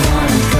one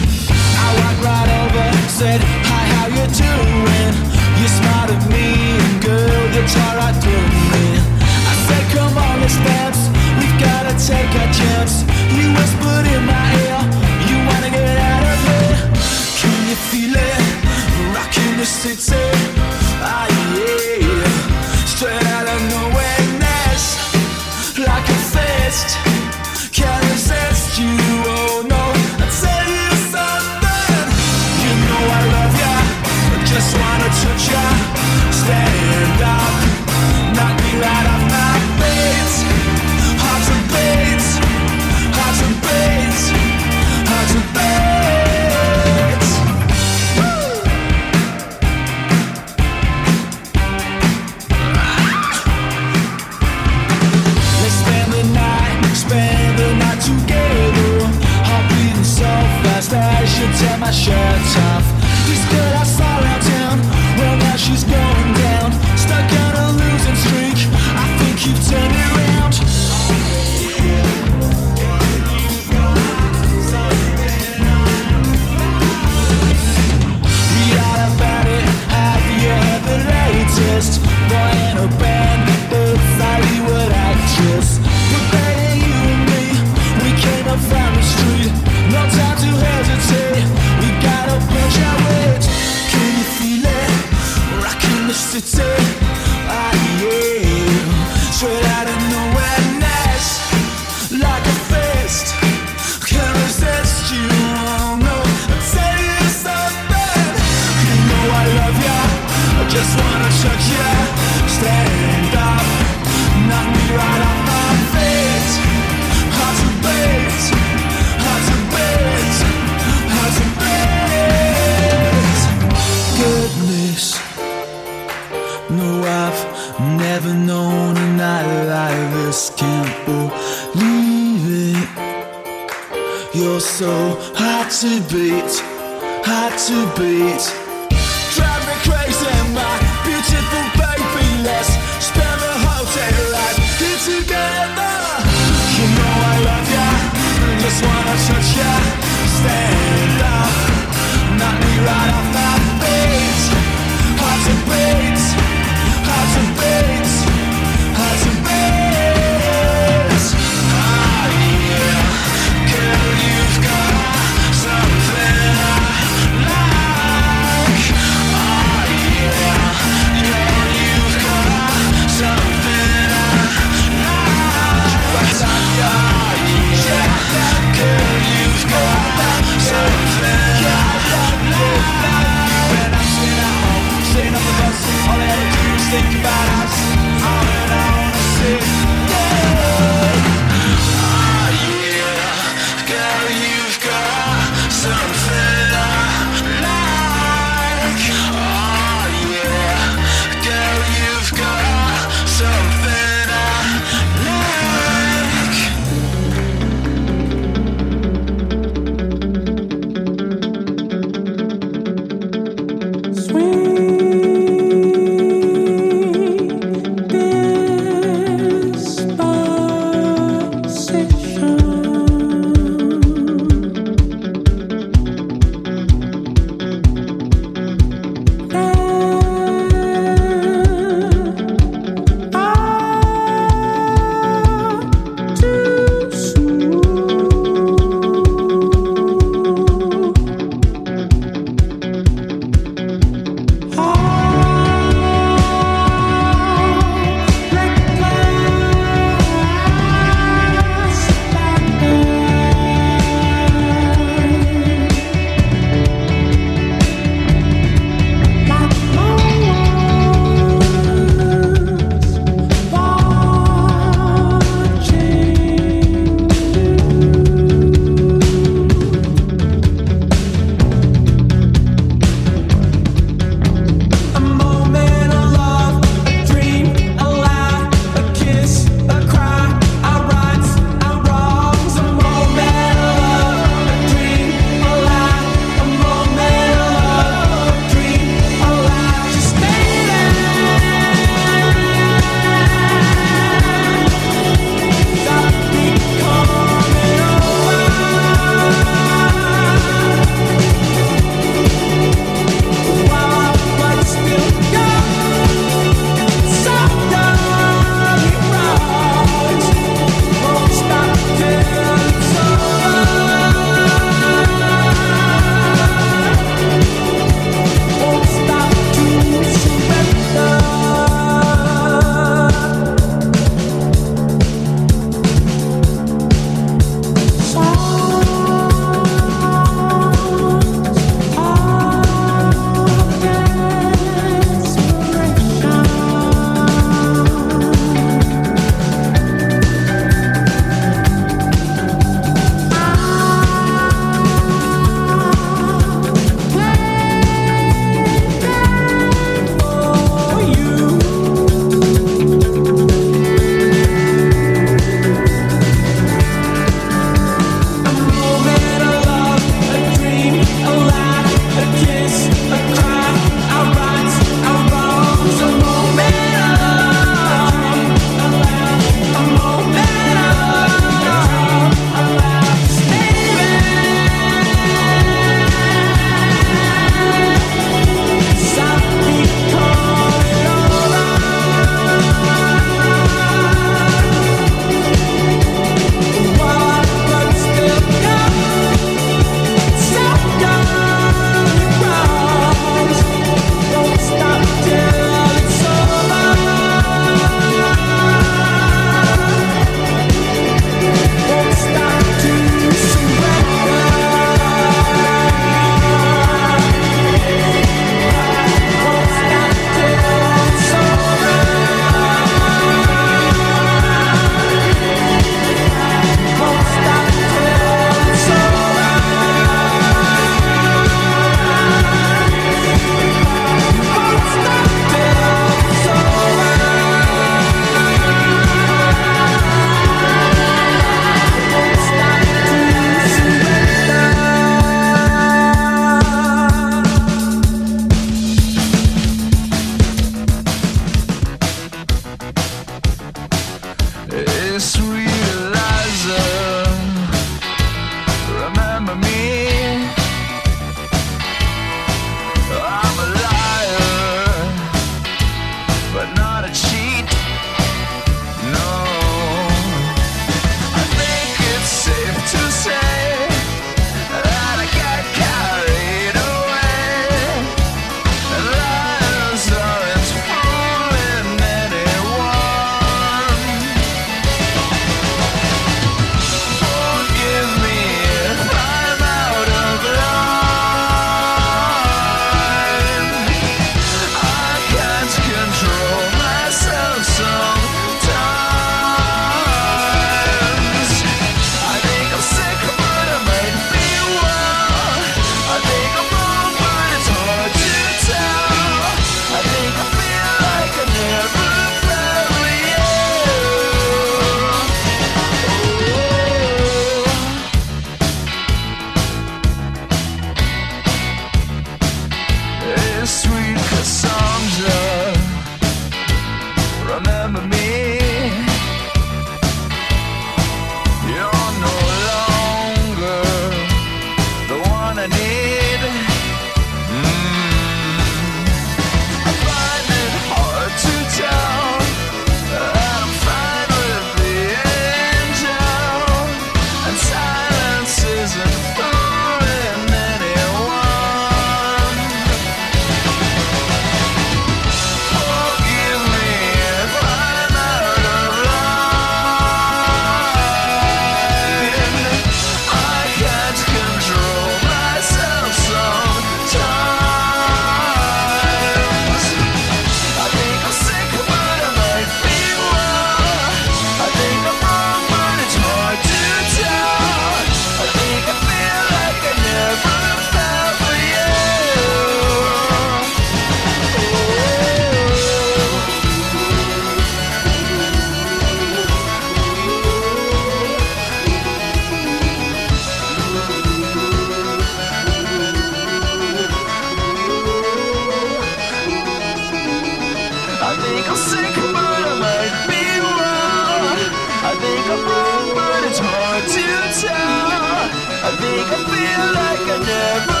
make me feel like I never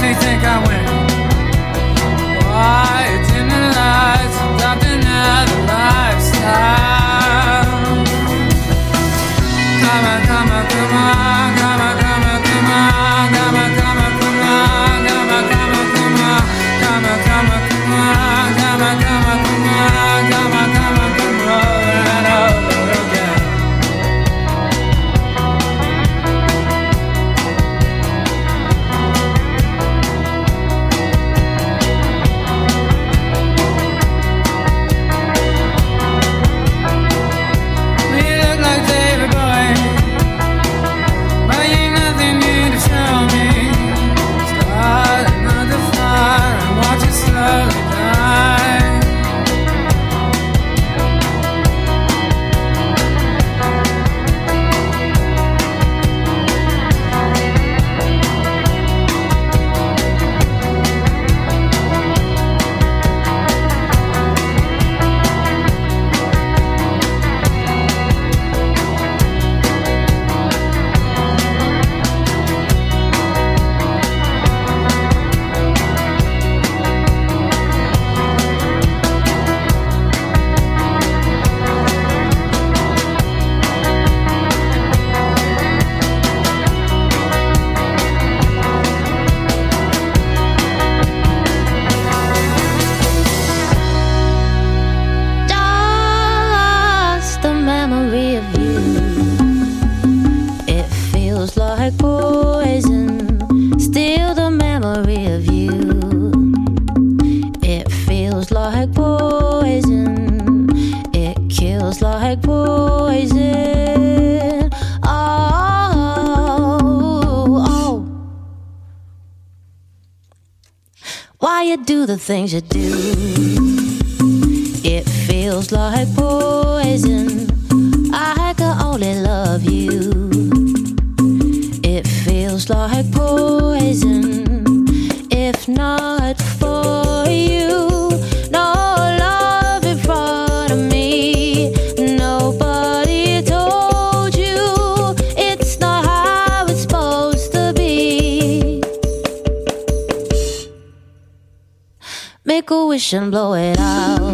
makes me think I win. kills like poison. It kills like poison. Oh, oh. Why you do the things you do? It feels like poison. I can only love you. It feels like poison. If not. like a wish and blow it out.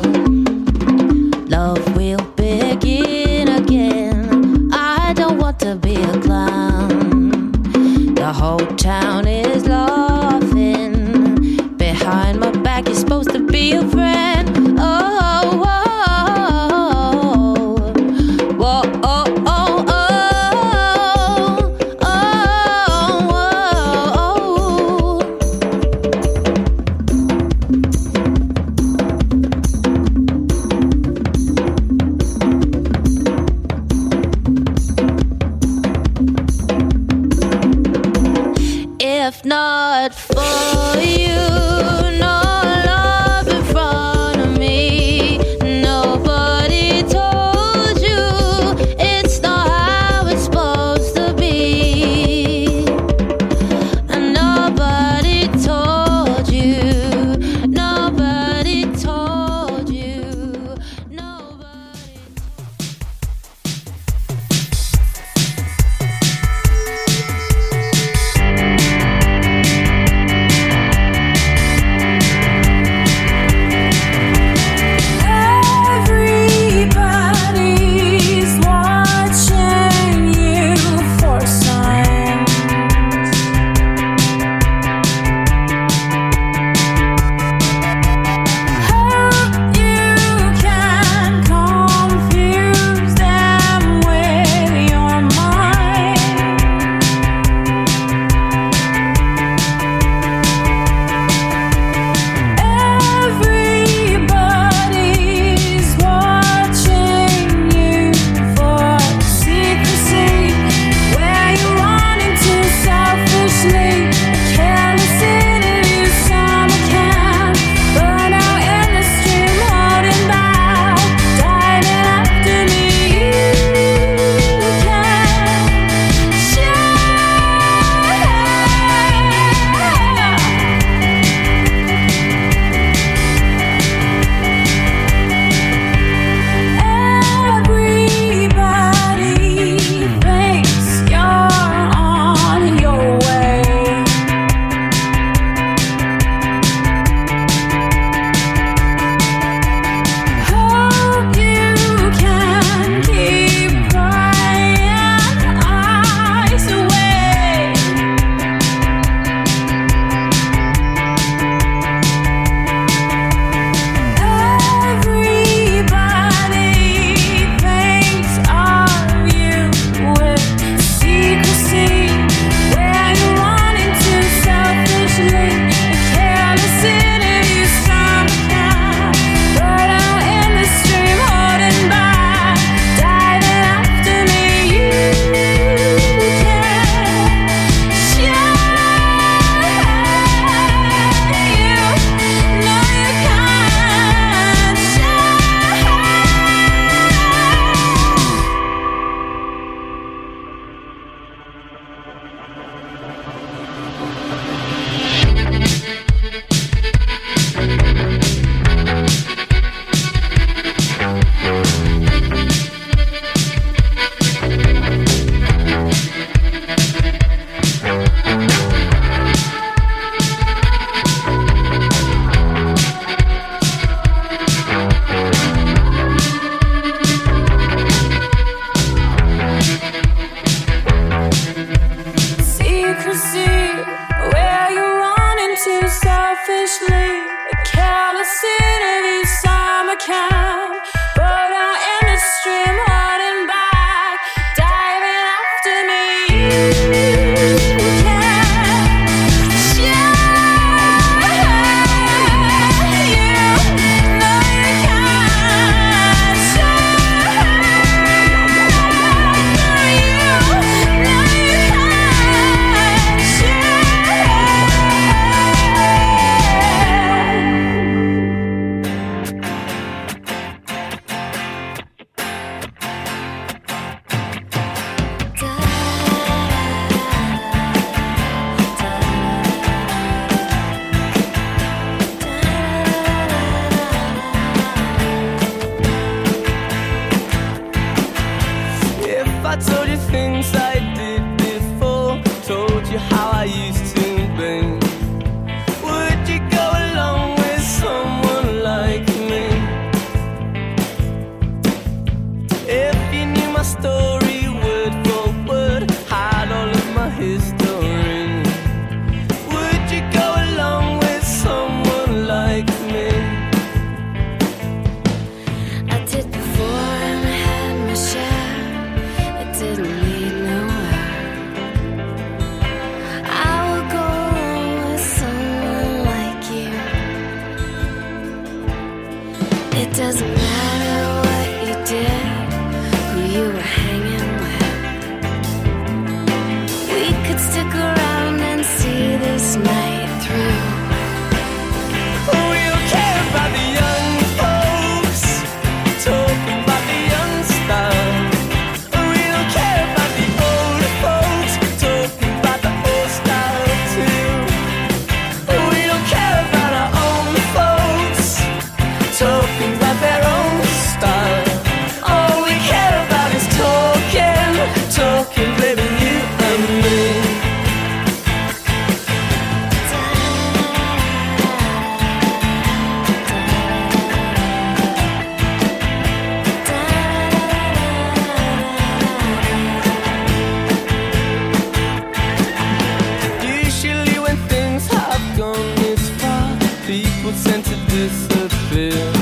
People tend to disappear.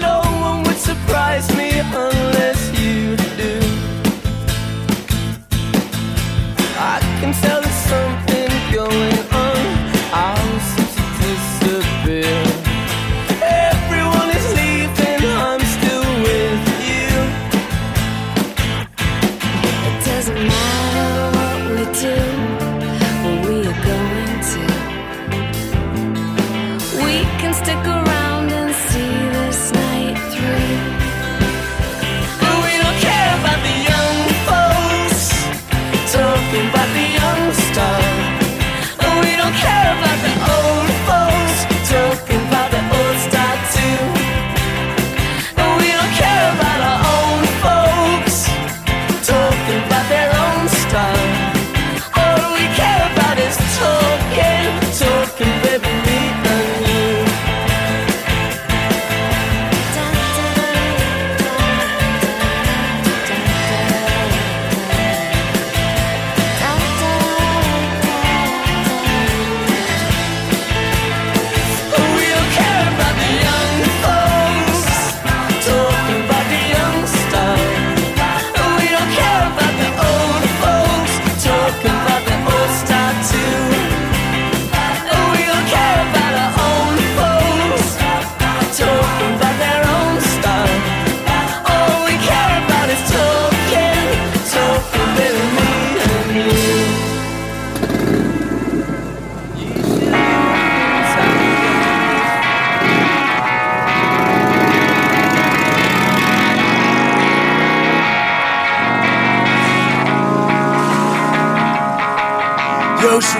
No one would surprise me unless you do. I can tell there's something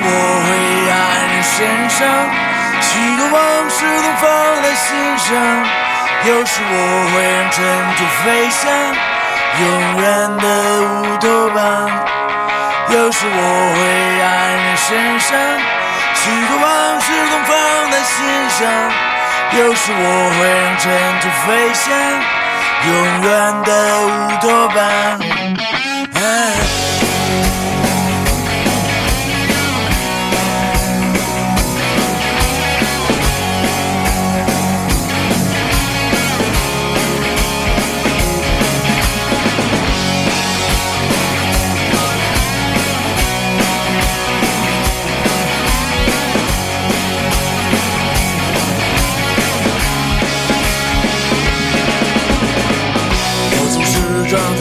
我会爱你身上，许多往事都放在心上。有时我会让尘土飞翔，永远的乌托邦。有时我会爱你身上，许多往事都放在心上。有时我会让尘土飞翔，永远的乌托邦。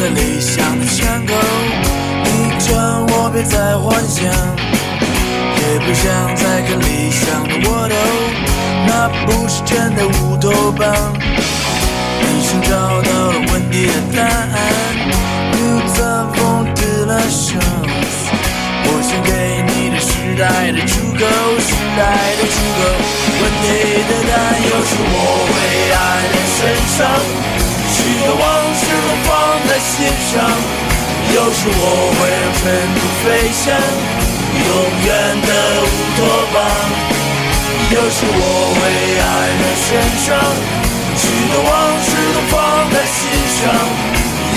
理想的枪口，你劝我别再幻想，也不想再看理想的沃土，那不是真的乌托邦。你想找到了问题的答案，You the phone to the shows。我想给你的时代的出口，时代的出口。问题的答案，有时我会爱的身上。许多往事都放在心上，有时我会让尘土飞翔，永远的乌托邦。有时我会爱在身上，许多往事都放在心上，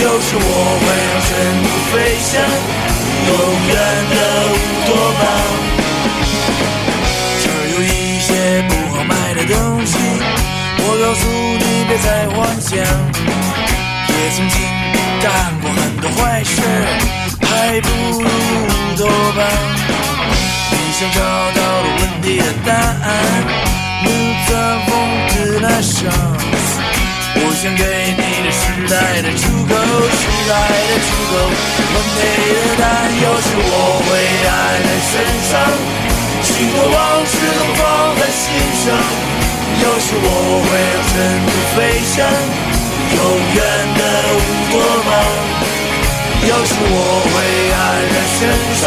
有时我会让尘土飞翔，永远的乌托邦。这儿有一些不好卖的东西，我告诉你别再幻想。曾经干过很多坏事，还不如乌托邦。你想找到了问题的答案，Nous avons de la chance。想给你的时代的出口，时代的出口。完美的担忧是我会爱在身上，许多往事都放在心上。有时我会让尘土飞翔，永远的乌托邦。有时我会黯然神伤，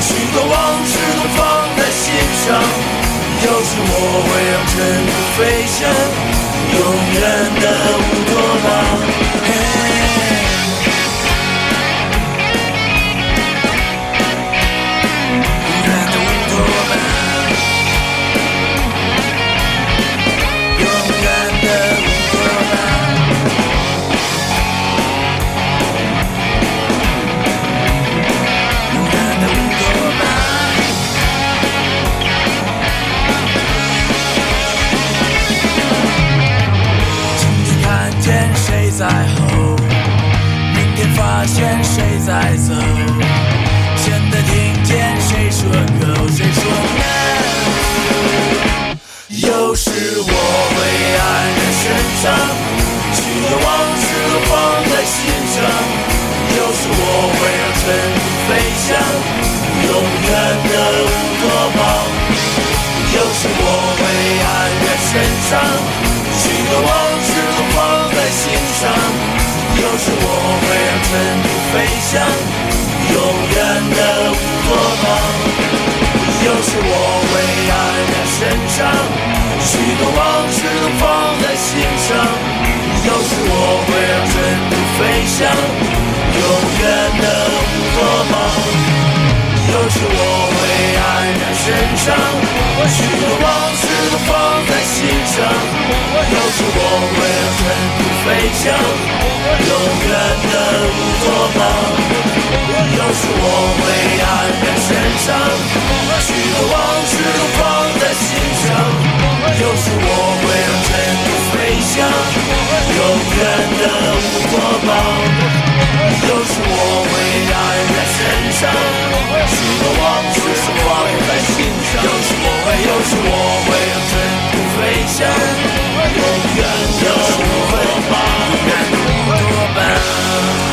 许多往事都放在心上。有时我会让尘土飞翔，永远的乌托邦。在吼，明天发现谁在走，现在听见谁说 go，谁说 no。有时我会黯然神伤，许多往事放在心上。有时我会让尘飞翔，永远的乌托邦。有时我会黯然神伤，许多往。有时我会让尘土飞翔，永远的乌托邦。有时我会黯然神伤，许多往事都放在心上。有时我会让尘土飞翔，永远的乌托邦。有时我会黯然神伤，许多往事都放在心上。有时我会让尘土飞翔，永远的乌托邦。有时我会黯然神伤，许多往事都放在心上。有时我会让尘土飞翔，永远的乌托邦。有时我会让人在身上，许多往事挂在心上。有时我会，有时我会让尘土飞翔，永远的乌托邦，勇敢的乌托邦。